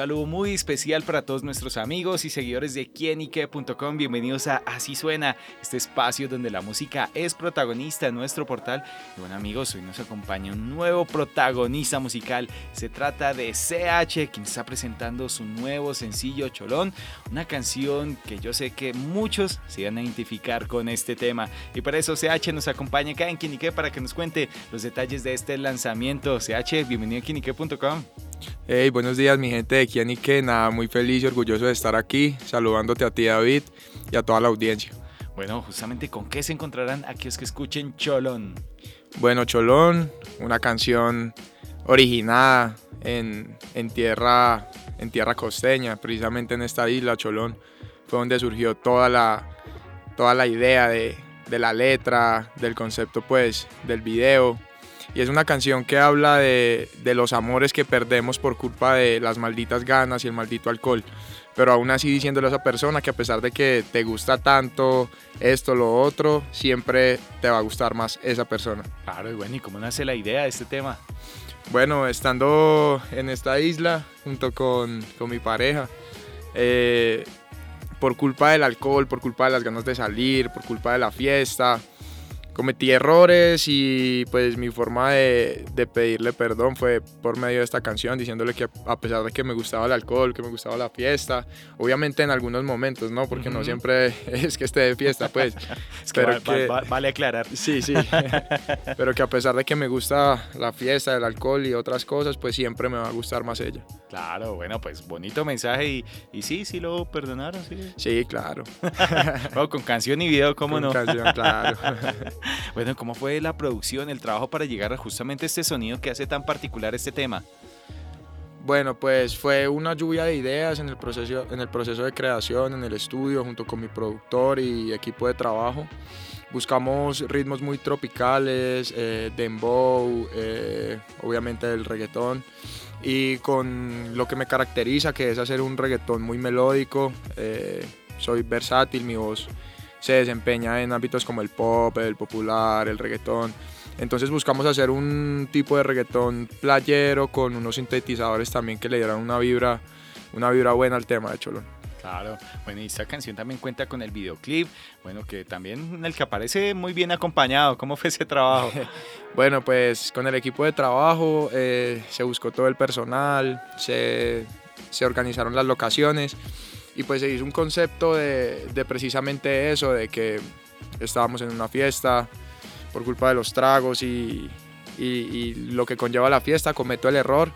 Saludo muy especial para todos nuestros amigos y seguidores de quienique.com. Bienvenidos a Así Suena, este espacio donde la música es protagonista en nuestro portal. Y bueno amigos, hoy nos acompaña un nuevo protagonista musical. Se trata de CH, quien está presentando su nuevo sencillo Cholón, una canción que yo sé que muchos se van a identificar con este tema. Y para eso CH nos acompaña acá en Quienique para que nos cuente los detalles de este lanzamiento. CH, bienvenido a quienique.com. Hey, buenos días mi gente de Quienique, nada, muy feliz y orgulloso de estar aquí, saludándote a ti David y a toda la audiencia. Bueno, justamente con qué se encontrarán aquellos que escuchen Cholón. Bueno, Cholón, una canción originada en, tierra, en tierra costeña, precisamente en esta isla, Cholón, fue donde surgió toda la, toda la idea de, de la letra, del concepto pues del video y es una canción que habla de, los amores que perdemos por culpa de las malditas ganas y el maldito alcohol. Pero aún así diciéndole a esa persona que a pesar de que te gusta tanto esto, lo otro, siempre te va a gustar más esa persona. Claro, y bueno, ¿y cómo nace la idea de este tema? Bueno, estando en esta isla junto con, mi pareja, eh, por culpa del alcohol, por culpa de las ganas de salir, por culpa de la fiesta, cometí errores y pues mi forma de, pedirle perdón fue por medio de esta canción, diciéndole que a pesar de que me gustaba el alcohol, que me gustaba la fiesta, obviamente en algunos momentos, ¿no? Porque no siempre es que esté de fiesta, pues. pero que, vale aclarar. Sí, sí. pero que a pesar de que me gusta la fiesta, el alcohol y otras cosas, pues siempre me va a gustar más ella. Claro, bueno, pues bonito mensaje y, y sí, sí lo perdonaron, sí. Sí, claro. con canción y video, ¿cómo no? Con canción, claro. bueno, ¿cómo fue la producción, el trabajo para llegar a justamente este sonido que hace tan particular este tema? Bueno, pues fue una lluvia de ideas en el proceso, en el proceso de creación, en el estudio, junto con mi productor y equipo de trabajo. Buscamos ritmos muy tropicales, eh, dembow, eh, obviamente el reggaetón, y con lo que me caracteriza, que es hacer un reggaetón muy melódico. Eh, soy versátil, mi voz se desempeña en ámbitos como el pop, el popular, el reggaetón. Entonces buscamos hacer un tipo de reggaetón playero con unos sintetizadores también que le dieran una vibra, una vibra buena al tema de Cholón. Claro, bueno, y esta canción también cuenta con el videoclip, bueno, que también en el que aparece muy bien acompañado. ¿Cómo fue ese trabajo? bueno, pues con el equipo de trabajo eh, se buscó todo el personal, se, se organizaron las locaciones y pues se hizo un concepto de, precisamente eso, de que estábamos en una fiesta por culpa de los tragos y, y, lo que conlleva la fiesta, cometo el error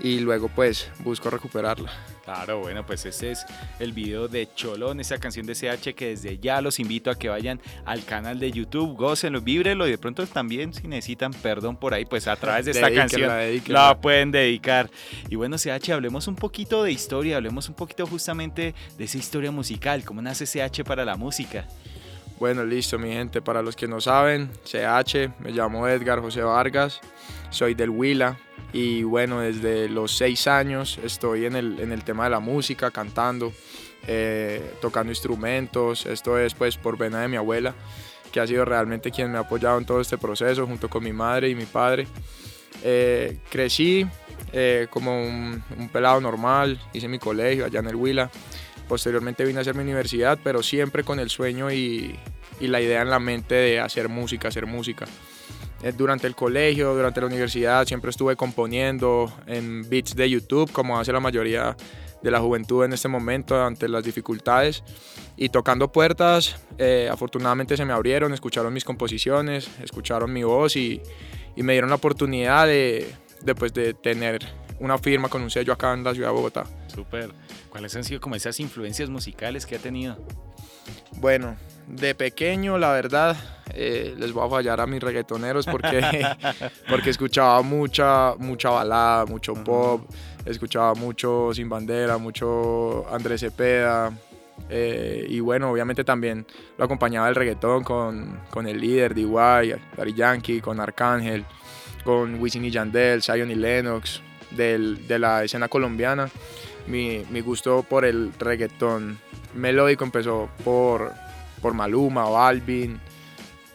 y luego pues busco recuperarla. Claro, bueno, pues ese es el video de Cholón, esa canción de CH que desde ya los invito a que vayan al canal de YouTube, gócenlo, víbrelo y de pronto también si necesitan perdón por ahí, pues a través de esta canción la pueden dedicar. Y bueno, CH, hablemos un poquito de historia, hablemos un poquito justamente de esa historia musical, cómo nace CH para la música. Bueno, listo, mi gente. Para los que no saben, CH, me llamo Edgar José Vargas, soy del Huila y bueno, desde los seis años estoy en el, en el tema de la música, cantando, eh, tocando instrumentos. Esto es pues por vena de mi abuela, que ha sido realmente quien me ha apoyado en todo este proceso, junto con mi madre y mi padre. Eh, crecí eh, como un, un pelado normal, hice mi colegio allá en el Huila. Posteriormente vine a hacer mi universidad, pero siempre con el sueño y, la idea en la mente de hacer música, hacer música. Eh, durante el colegio, durante la universidad, siempre estuve componiendo en beats de YouTube, como hace la mayoría de la juventud en este momento ante las dificultades y tocando puertas, eh, afortunadamente se me abrieron, escucharon mis composiciones, escucharon mi voz y, me dieron la oportunidad de, de, pues, de tener una firma con un sello acá en la ciudad de Bogotá. Súper. ¿Cuáles han sido como esas influencias musicales que ha tenido? Bueno, de pequeño, la verdad, eh, les voy a fallar a mis reggaetoneros porque, porque escuchaba mucha, mucha balada, mucho pop, escuchaba mucho Sin Bandera, mucho Andrés Cepeda. Eh, y bueno, obviamente también lo acompañaba el reggaetón con, con el líder DY, Daddy Yankee, con Arcángel, con Wisin y Yandel, Zion y Lennox, del- de la escena colombiana. Mi, mi gusto por el reggaetón melódico empezó por, por Maluma, Balvin,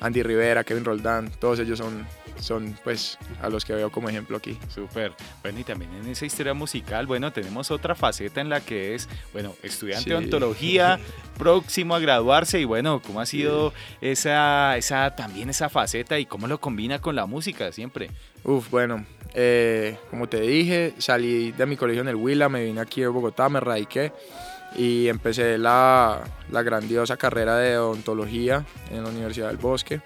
Andy Rivera, Kevin Roldán, todos ellos son, son pues a los que veo como ejemplo aquí. Súper. Bueno, y también en esa historia musical, bueno, tenemos otra faceta en la que es, bueno, estudiante Sí. de ontología, próximo a graduarse y bueno, ¿cómo ha sido esa, esa, también esa faceta y cómo lo combina con la música siempre? Uf, bueno, eh, como te dije, salí de mi colegio en el Huila, me vine aquí a Bogotá, me radiqué y empecé la, la grandiosa carrera de odontología en la Universidad del Bosque.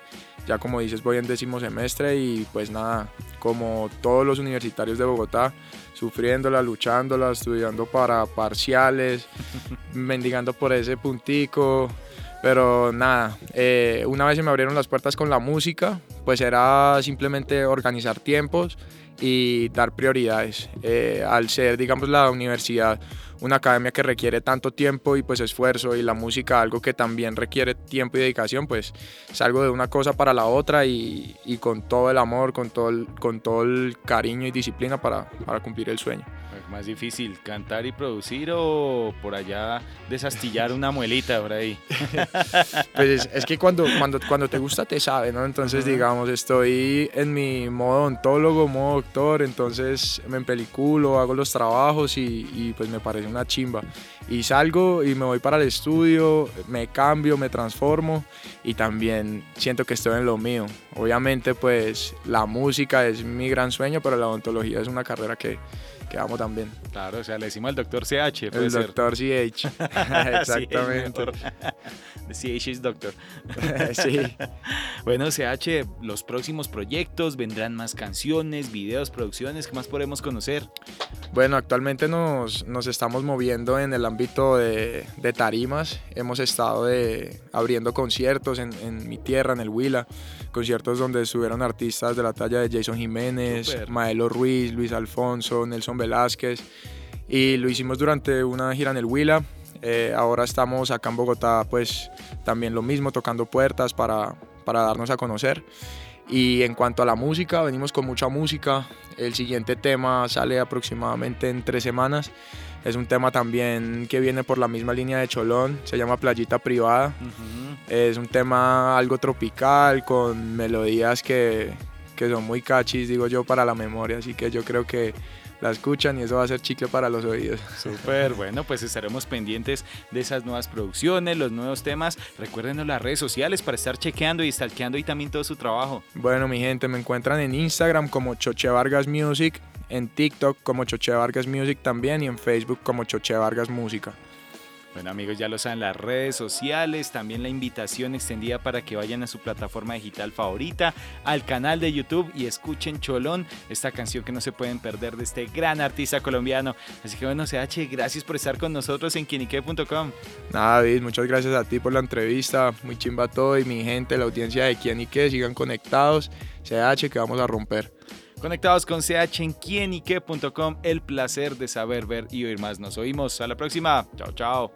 Ya como dices, voy en décimo semestre y pues nada, como todos los universitarios de Bogotá, sufriéndola, luchándola, estudiando para parciales, mendigando por ese puntico. Pero nada, eh, una vez se me abrieron las puertas con la música, pues era simplemente organizar tiempos y dar prioridades. Eh, al ser, digamos, la universidad una academia que requiere tanto tiempo y pues esfuerzo y la música algo que también requiere tiempo y dedicación, pues salgo de una cosa para la otra y, y con todo el amor, con todo el, con todo el cariño y disciplina para, para cumplir el sueño. Más difícil, cantar y producir o por allá desastillar una muelita por ahí. Pues es, es que cuando, cuando, cuando te gusta te sabe, ¿no? Entonces, digamos, estoy en mi modo ontólogo, modo doctor, entonces me empeliculo, hago los trabajos y, y pues me parece una chimba. Y salgo y me voy para el estudio, me cambio, me transformo y también siento que estoy en lo mío. Obviamente, pues la música es mi gran sueño, pero la odontología es una carrera que, que amo también. Claro, o sea, le decimos al doctor CH, puede El ser. doctor CH. Exactamente. CH is doctor. sí. Bueno, CH, los próximos proyectos, vendrán más canciones, videos, producciones, ¿qué más podemos conocer? Bueno, actualmente nos, nos estamos moviendo en el ámbito de, de tarimas. Hemos estado de, abriendo conciertos en, en mi tierra, en el Huila. Conciertos donde estuvieron artistas de la talla de Jason Jiménez, Súper. Maelo Ruiz, Luis Alfonso, Nelson Velázquez. Y lo hicimos durante una gira en el Huila. Eh, ahora estamos acá en Bogotá, pues también lo mismo, tocando puertas para, para darnos a conocer. Y en cuanto a la música, venimos con mucha música. El siguiente tema sale aproximadamente en tres semanas. Es un tema también que viene por la misma línea de Cholón, se llama Playita Privada. Es un tema algo tropical, con melodías que, que son muy cachis, digo yo, para la memoria. Así que yo creo que la escuchan y eso va a ser chicle para los oídos. Súper, bueno, pues estaremos pendientes de esas nuevas producciones, los nuevos temas. Recuérdenos las redes sociales para estar chequeando y stalkeando y también todo su trabajo. Bueno, mi gente, me encuentran en Instagram como Choche Vargas Music, en TikTok como Choche Vargas Music también y en Facebook como Choche Vargas Música. Bueno amigos, ya lo saben, las redes sociales, también la invitación extendida para que vayan a su plataforma digital favorita, al canal de YouTube y escuchen Cholón, esta canción que no se pueden perder de este gran artista colombiano. Así que bueno, CH, gracias por estar con nosotros en quienique.com. Nada, David, muchas gracias a ti por la entrevista, muy chimba todo y mi gente, la audiencia de qué, sigan conectados, CH que vamos a romper. Conectados con CH en quienique.com, el placer de saber, ver y oír más. Nos oímos, a la próxima. Chao, chao.